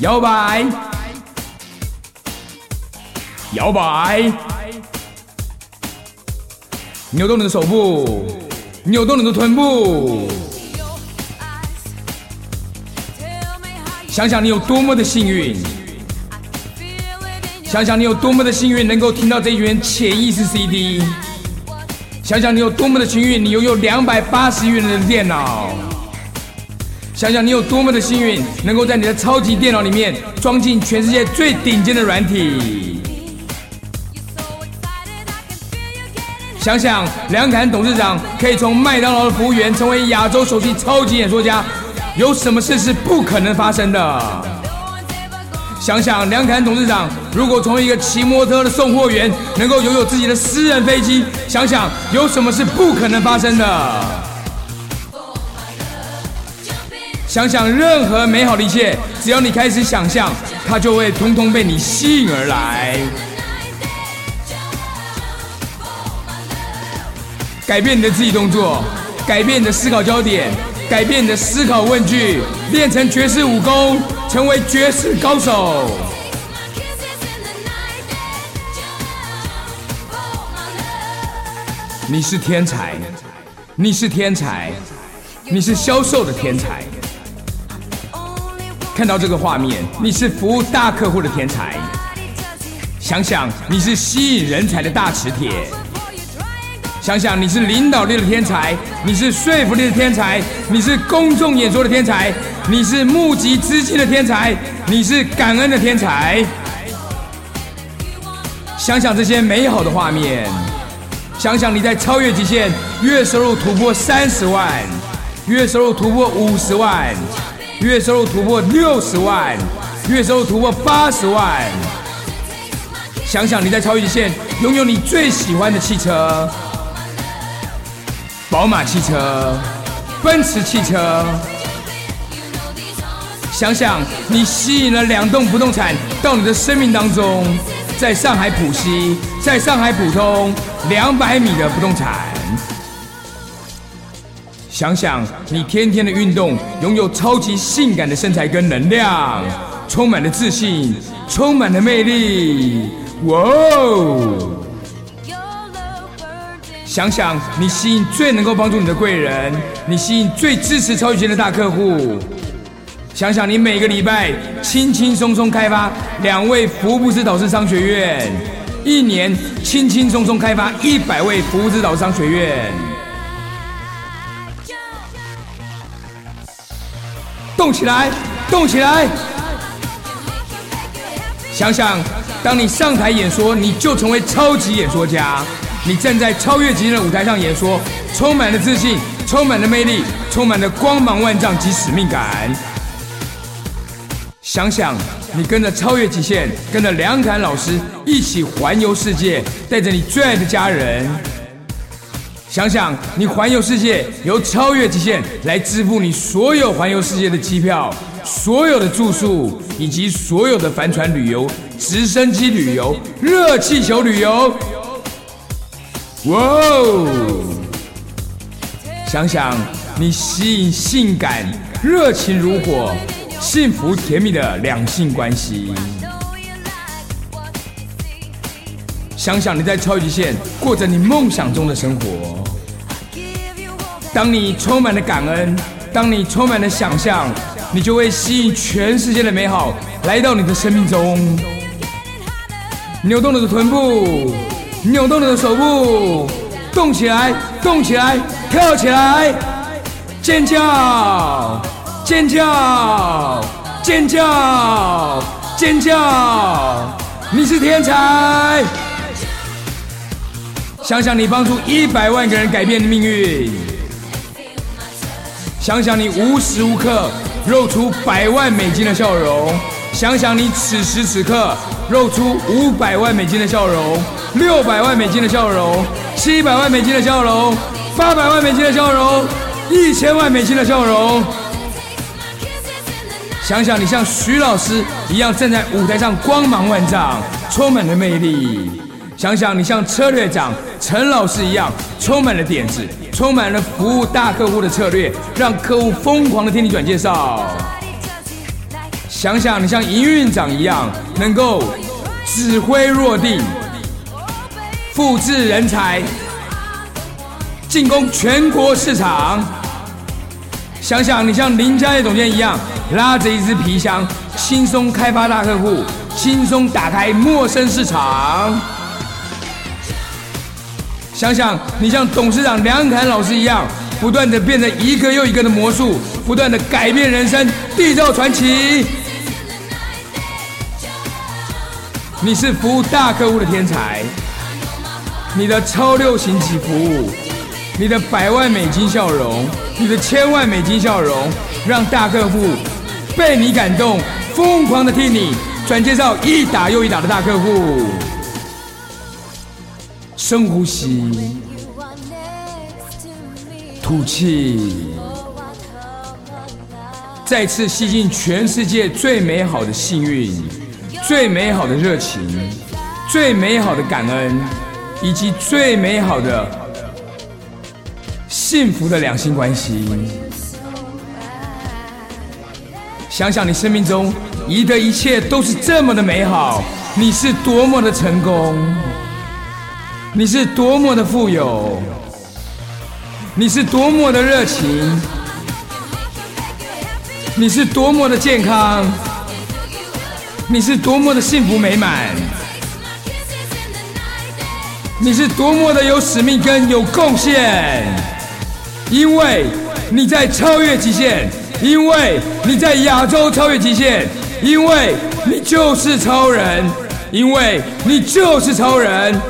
摇摆，摇摆，扭动你的手部，扭动你的臀部，想想你有多么的幸运，想想你有多么的幸运能够听到这一卷潜意识 CD，想想你有多么的幸运，你拥有两百八十元的电脑。想想你有多么的幸运，能够在你的超级电脑里面装进全世界最顶尖的软体。想想梁凯董事长可以从麦当劳的服务员成为亚洲首席超级演说家，有什么事是不可能发生的？想想梁凯董事长如果从一个骑摩托的送货员，能够拥有自己的私人飞机，想想有什么是不可能发生的？想想任何美好的一切，只要你开始想象，它就会通通被你吸引而来。改变你的肢体动作，改变你的思考焦点，改变你的思考问句，练成绝世武功，成为绝世高手。你是天才，你是天才，你是销售的天才。看到这个画面，你是服务大客户的天才。想想你是吸引人才的大磁铁。想想你是领导力的天才，你是说服力的天才，你是公众演说的天才，你是募集资金的天才，你是感恩的天才。想想这些美好的画面，想想你在超越极限，月收入突破三十万，月收入突破五十万。月收入突破六十万，月收入突破八十万。想想你在超越极限拥有你最喜欢的汽车，宝马汽车、奔驰汽车。想想你吸引了两栋不动产到你的生命当中，在上海浦西，在上海浦东，两百米的不动产。想想你天天的运动，拥有超级性感的身材跟能量，充满了自信，充满了魅力。哇哦！想想你吸引最能够帮助你的贵人，你吸引最支持超级型的大客户。想想你每个礼拜轻轻松松开发两位福布斯导师商学院，一年轻轻松松开发一百位福布斯导师商学院。动起来，动起来！想想，当你上台演说，你就成为超级演说家。你站在超越极限的舞台上演说，充满了自信，充满了魅力，充满了光芒万丈及使命感。想想，你跟着超越极限，跟着梁侃老师一起环游世界，带着你最爱的家人。想想，你环游世界，由超越极限来支付你所有环游世界的机票、所有的住宿，以及所有的帆船旅游、直升机旅游、热气球旅游。哇哦！想想，你吸引性感、热情如火、幸福甜蜜的两性关系。想想你在超级线过着你梦想中的生活。当你充满了感恩，当你充满了想象，你就会吸引全世界的美好来到你的生命中。扭动你的臀部，扭动你的手部，动起来，动起来，跳起来，尖叫，尖叫，尖叫，尖叫！你是天才。想想你帮助一百万个人改变的命运，想想你无时无刻露出百万美金的笑容，想想你此时此刻露出五百万美金的笑容，六百万美金的笑容，七百万美金的笑容，八百万美金的笑容，一千万美金的笑容。想想你像徐老师一样站在舞台上，光芒万丈，充满了魅力。想想你像策略长陈老师一样，充满了点子，充满了服务大客户的策略，让客户疯狂的听你转介绍。想想你像营运长一样，能够指挥若定，复制人才，进攻全国市场。想想你像林家业总监一样，拉着一只皮箱，轻松开发大客户，轻松打开陌生市场。想想你像董事长梁凯老师一样，不断的变成一个又一个的魔术，不断的改变人生，缔造传奇。你是服务大客户的天才，你的超六型级服务，你的百万美金笑容，你的千万美金笑容，让大客户被你感动，疯狂的替你转介绍一打又一打的大客户。深呼吸，吐气，再次吸进全世界最美好的幸运、最美好的热情、最美好的感恩，以及最美好的幸福的两性关系。想想你生命中遗的一切都是这么的美好，你是多么的成功。你是多么的富有，你是多么的热情，你是多么的健康，你是多么的幸福美满，你是多么的有使命跟有贡献，因为你在超越极限，因为你在亚洲超越极限，因为你就是超人，因为你就是超人。